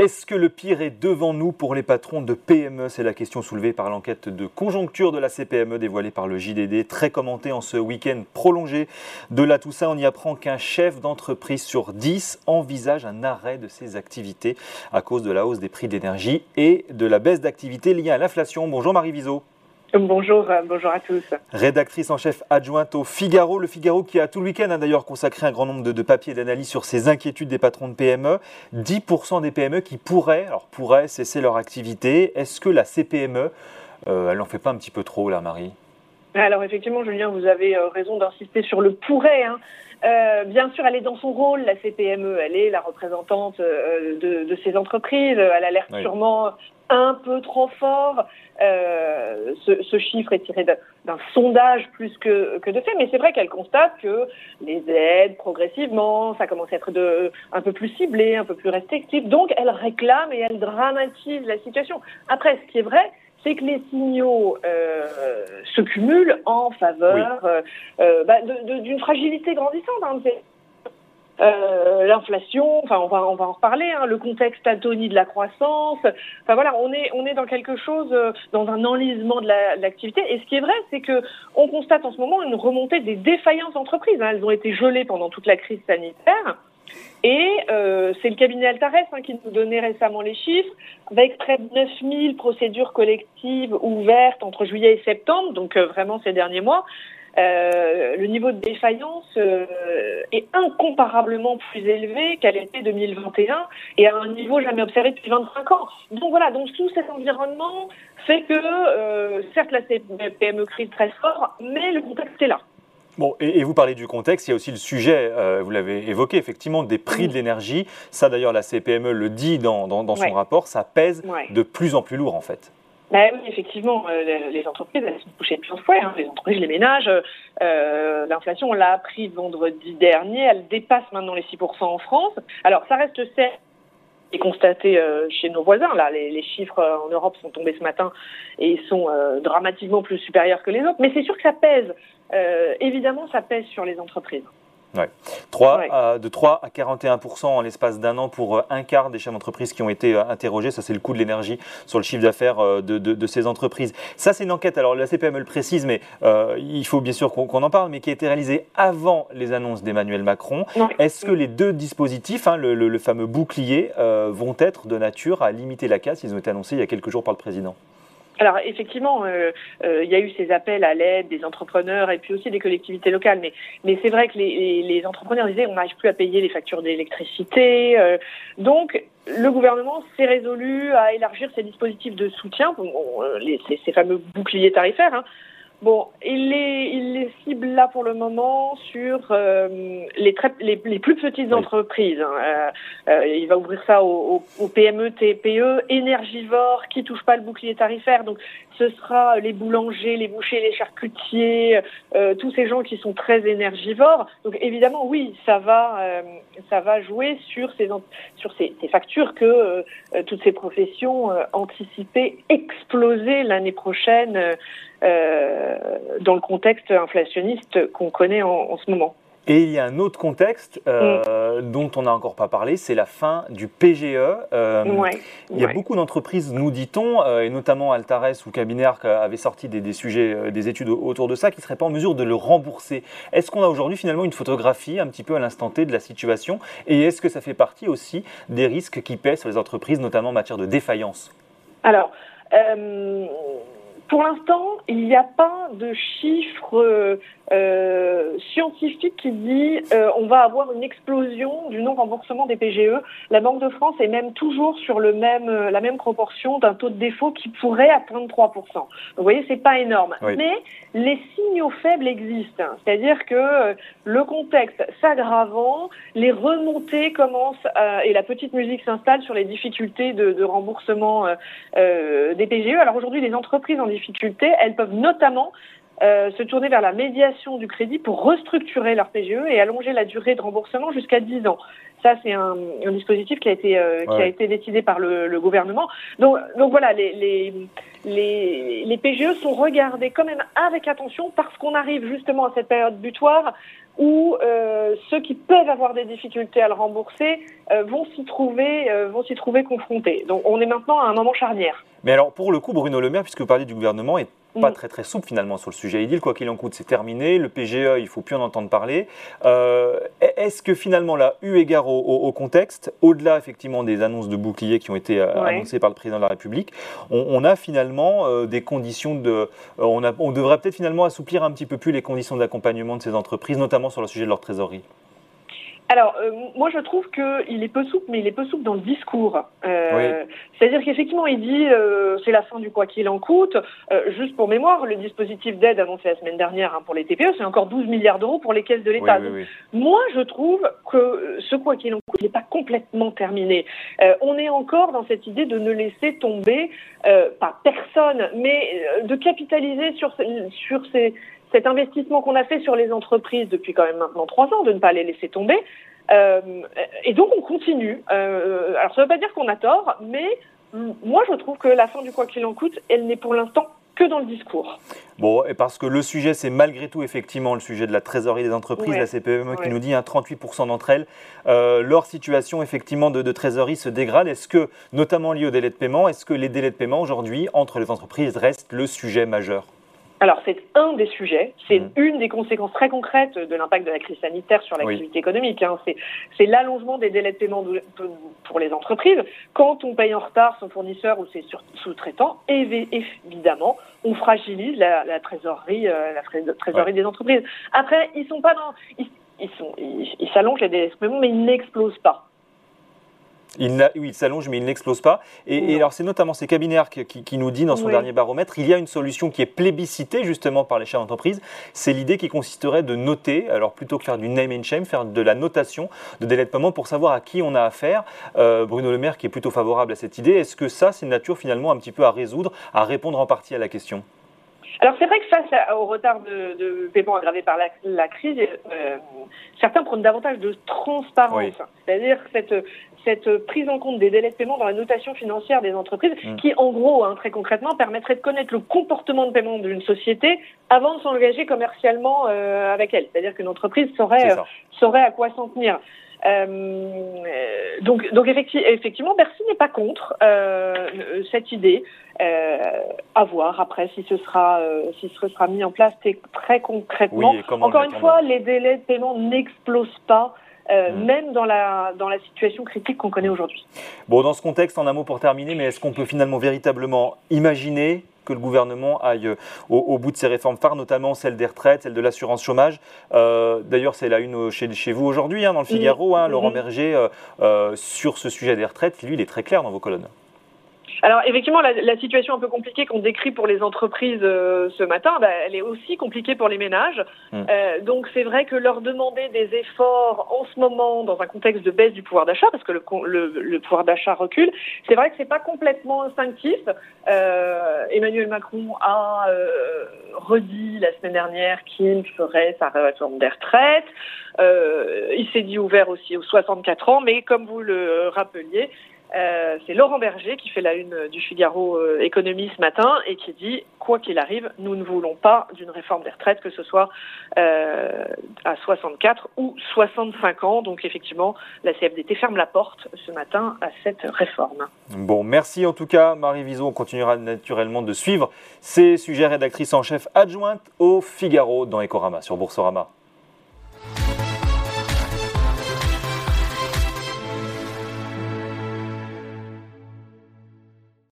Est-ce que le pire est devant nous pour les patrons de PME C'est la question soulevée par l'enquête de conjoncture de la CPME dévoilée par le JDD, très commentée en ce week-end prolongé de la Toussaint. On y apprend qu'un chef d'entreprise sur 10 envisage un arrêt de ses activités à cause de la hausse des prix d'énergie et de la baisse d'activité liée à l'inflation. Bonjour Marie Viseau. Bonjour, euh, bonjour à tous. Rédactrice en chef adjointe au Figaro, le Figaro qui a tout le week-end d'ailleurs consacré un grand nombre de, papiers d'analyse sur ces inquiétudes des patrons de PME. 10% des PME qui pourraient, alors pourraient cesser leur activité. Est-ce que la CPME, euh, elle n'en fait pas un petit peu trop là, Marie? Alors effectivement, Julien, vous avez euh, raison d'insister sur le pourrait. Hein. bien sûr, elle est dans son rôle, la CPME. Elle est la représentante de, ces entreprises. Elle a l'air sûrement un peu trop fort. Euh, ce, chiffre est tiré d'un sondage plus que, que de fait, mais c'est vrai qu'elle constate que les aides, progressivement, ça commence à être de, un peu plus ciblé, un peu plus restrictif. Donc, elle réclame et elle dramatise la situation. Après, ce qui est vrai, c'est que les signaux euh, se cumulent en faveur euh, bah, d'une fragilité grandissante. Hein. Euh, l'inflation, enfin on va on va en reparler, hein, le contexte atonie de la croissance. Enfin voilà, on est on est dans quelque chose, euh, dans un enlisement de l'activité. et ce qui est vrai, c'est que on constate en ce moment une remontée des défaillances d'entreprises. Hein. Elles ont été gelées pendant toute la crise sanitaire. Et euh, c'est le cabinet Altares hein, qui nous donnait récemment les chiffres, avec près de 9000 procédures collectives ouvertes entre juillet et septembre, donc euh, vraiment ces derniers mois. Euh, le niveau de défaillance euh, est incomparablement plus élevé qu'à l'été 2021 et à un niveau jamais observé depuis 25 ans. Donc voilà, donc tout cet environnement fait que, euh, certes, la PME crise très fort, mais le contexte est là. Bon, et, vous parlez du contexte, il y a aussi le sujet, vous l'avez évoqué, effectivement, des prix de l'énergie. Ça, d'ailleurs, la CPME le dit dans, son rapport, ça pèse de plus en plus lourd, en fait. Bah oui, effectivement, euh, les, entreprises, elles sont touchées de plein fouet. Hein. Les entreprises, les ménages, euh, l'inflation, on l'a appris vendredi dernier, elle dépasse maintenant les 6% en France. Alors, ça reste certes et constaté euh, chez nos voisins. Là, les, les, chiffres en Europe sont tombés ce matin et sont dramatiquement plus supérieurs que les autres. Mais c'est sûr que ça pèse. Évidemment, ça pèse sur les entreprises. Ouais. 3 de 3 à 41 en l'espace d'un an pour euh, un quart des chefs d'entreprise qui ont été euh, interrogés. Ça, c'est le coût de l'énergie sur le chiffre d'affaires euh, de, de, ces entreprises. Ça, c'est une enquête. Alors, la CPME le précise, mais il faut bien sûr qu'on en parle, mais qui a été réalisée avant les annonces d'Emmanuel Macron. Est-ce que les deux dispositifs, hein, le, le, fameux bouclier, vont être de nature à limiter la casse? Ils ont été annoncés il y a quelques jours par le président. Alors effectivement, euh, euh, il y a eu ces appels à l'aide des entrepreneurs et puis aussi des collectivités locales, mais, c'est vrai que les, les, entrepreneurs disaient on n'arrive plus à payer les factures d'électricité. Euh, donc le gouvernement s'est résolu à élargir ses dispositifs de soutien, les, ces, ces, fameux boucliers tarifaires, hein, Bon, il les, il les cible là pour le moment sur euh, les, très, les, les, plus petites entreprises. Hein. Euh, euh, il va ouvrir ça aux, aux, PME, TPE, énergivores qui touchent pas le bouclier tarifaire. Donc, ce sera les boulangers, les bouchers, les charcutiers, euh, tous ces gens qui sont très énergivores. Donc, évidemment, oui, ça va, euh, ça va jouer sur ces sur ces, ces factures que toutes ces professions anticipaient exploser l'année prochaine. Euh, dans le contexte inflationniste qu'on connaît en, ce moment. Et il y a un autre contexte euh, mm. dont on n'a encore pas parlé, c'est la fin du PGE. Euh, il y a beaucoup d'entreprises, nous dit-on, et notamment Altares ou Cabinet avaient sorti des, des, sujets, des études autour de ça, qui ne seraient pas en mesure de le rembourser. Est-ce qu'on a aujourd'hui finalement une photographie un petit peu à l'instant T de la situation? Et est-ce que ça fait partie aussi des risques qui pèsent sur les entreprises, notamment en matière de défaillance? Alors, pour l'instant, il n'y a pas de chiffre euh, scientifique qui dit euh, on va avoir une explosion du non-remboursement des PGE. La Banque de France est même toujours sur le même, euh, la même proportion d'un taux de défaut qui pourrait atteindre 3%. Vous voyez, c'est pas énorme. Mais les signaux faibles existent. C'est-à-dire que euh, le contexte s'aggravant, les remontées commencent et la petite musique s'installe sur les difficultés de, de remboursement des PGE. Alors aujourd'hui, les entreprises en difficulté, elles peuvent notamment se tourner vers la médiation du crédit pour restructurer leur PGE et allonger la durée de remboursement jusqu'à 10 ans. Ça, c'est un, un, dispositif qui a été, qui a été décidé par le, le gouvernement. Donc, donc voilà, les, les, les, les PGE sont regardés quand même avec attention parce qu'on arrive justement à cette période butoir où euh, ceux qui peuvent avoir des difficultés à le rembourser euh, vont s'y trouver, euh, vont s'y trouver confrontés. Donc on est maintenant à un moment charnière. Mais alors pour le coup, Bruno Le Maire, puisque vous parlez du gouvernement, est pas mm. très très souple finalement sur le sujet. Il dit quoi qu'il en coûte, c'est terminé. Le PGE, il faut plus en entendre parler. Euh, est-ce que finalement, là, eu égard au, contexte, au-delà effectivement des annonces de bouclier qui ont été euh, annoncées par le président de la République, on, a finalement euh, des conditions de, on, a, on devrait peut-être finalement assouplir un petit peu plus les conditions d'accompagnement de ces entreprises, notamment sur le sujet de leur trésorerie? Alors, euh, moi, je trouve qu'il est peu souple, mais il est peu souple dans le discours. Euh, C'est-à-dire qu'effectivement, il dit euh, c'est la fin du quoi qu'il en coûte. Euh, juste pour mémoire, le dispositif d'aide annoncé la semaine dernière hein, pour les TPE, c'est encore 12 milliards d'euros pour les caisses de l'État. moi, je trouve que ce quoi qu'il en coûte n'est pas complètement terminé. on est encore dans cette idée de ne laisser tomber, pas personne, mais de capitaliser sur, sur ces cet investissement qu'on a fait sur les entreprises depuis quand même maintenant trois ans, de ne pas les laisser tomber. Euh, et donc on continue. Euh, alors ça ne veut pas dire qu'on a tort, mais moi je trouve que la fin du quoi qu'il en coûte, elle n'est pour l'instant que dans le discours. Bon, et parce que le sujet, c'est malgré tout effectivement le sujet de la trésorerie des entreprises, la CPME qui nous dit hein, 38% d'entre elles, euh, leur situation effectivement de, de trésorerie se dégrade. Est-ce que, notamment lié aux délais de paiement, est-ce que les délais de paiement aujourd'hui entre les entreprises restent le sujet majeur? Alors c'est un des sujets, c'est mmh. une des conséquences très concrètes de l'impact de la crise sanitaire sur l'activité économique. Hein. C'est l'allongement des délais de paiement pour les entreprises. Quand on paye en retard son fournisseur ou ses sous-traitants, évidemment, on fragilise la, trésorerie, euh, la trésorerie des entreprises. Après, ils sont pas dans, ils, ils s'allongent les délais de paiement, mais ils n'explosent pas. Il, oui, il s'allonge, mais il n'explose pas. Et, alors, c'est notamment ces cabinets qui, nous dit dans son dernier baromètre, il y a une solution qui est plébiscitée justement par les chefs d'entreprise. C'est l'idée qui consisterait de noter, alors plutôt que faire du name and shame, faire de la notation de délai de paiement pour savoir à qui on a affaire. Euh, Bruno Le Maire qui est plutôt favorable à cette idée. Est-ce que ça, c'est nature finalement un petit peu à résoudre, à répondre en partie à la question? Alors c'est vrai que face au retard de, paiement aggravé par la, crise, euh, certains prennent davantage de transparence, c'est-à-dire cette, cette prise en compte des délais de paiement dans la notation financière des entreprises, mm. qui en gros, hein, très concrètement, permettrait de connaître le comportement de paiement d'une société avant de s'engager commercialement euh, avec elle. C'est-à-dire qu'une entreprise saurait, euh, saurait à quoi s'en tenir. Euh, donc, donc effectivement, Bercy n'est pas contre euh, cette idée. Euh, à voir après si ce sera euh, si ce sera mis en place très concrètement. Encore une fois, les délais de paiement n'explosent pas. Euh, même dans la, dans la situation critique qu'on connaît aujourd'hui. Bon, dans ce contexte, en un mot pour terminer, mais est-ce qu'on peut finalement véritablement imaginer que le gouvernement aille euh, au, bout de ses réformes phares, notamment celle des retraites, celle de l'assurance chômage. Euh, d'ailleurs, c'est la une chez, chez vous aujourd'hui, hein, dans le mm. Figaro. Hein, Laurent mm-hmm. Berger, sur ce sujet des retraites, lui, il est très clair dans vos colonnes. Alors effectivement, la, la, situation un peu compliquée qu'on décrit pour les entreprises euh, ce matin, bah, elle est aussi compliquée pour les ménages. Hmm. Euh, donc c'est vrai que leur demander des efforts en ce moment, dans un contexte de baisse du pouvoir d'achat, parce que le, le, le pouvoir d'achat recule, c'est vrai que c'est pas complètement instinctif. Euh, Emmanuel Macron a euh, redit la semaine dernière qu'il ferait sa réforme des retraites. Euh, il s'est dit ouvert aussi aux 64 ans, mais comme vous le rappeliez, euh, c'est Laurent Berger qui fait la une du Figaro euh, Économie ce matin et qui dit quoi qu'il arrive, nous ne voulons pas d'une réforme des retraites, que ce soit euh, à 64 ou 65 ans. Donc effectivement, la CFDT ferme la porte ce matin à cette réforme. Bon, merci en tout cas, Marie Vizot. On continuera naturellement de suivre ces sujets rédactrice en chef adjointe au Figaro dans Ecorama sur Boursorama.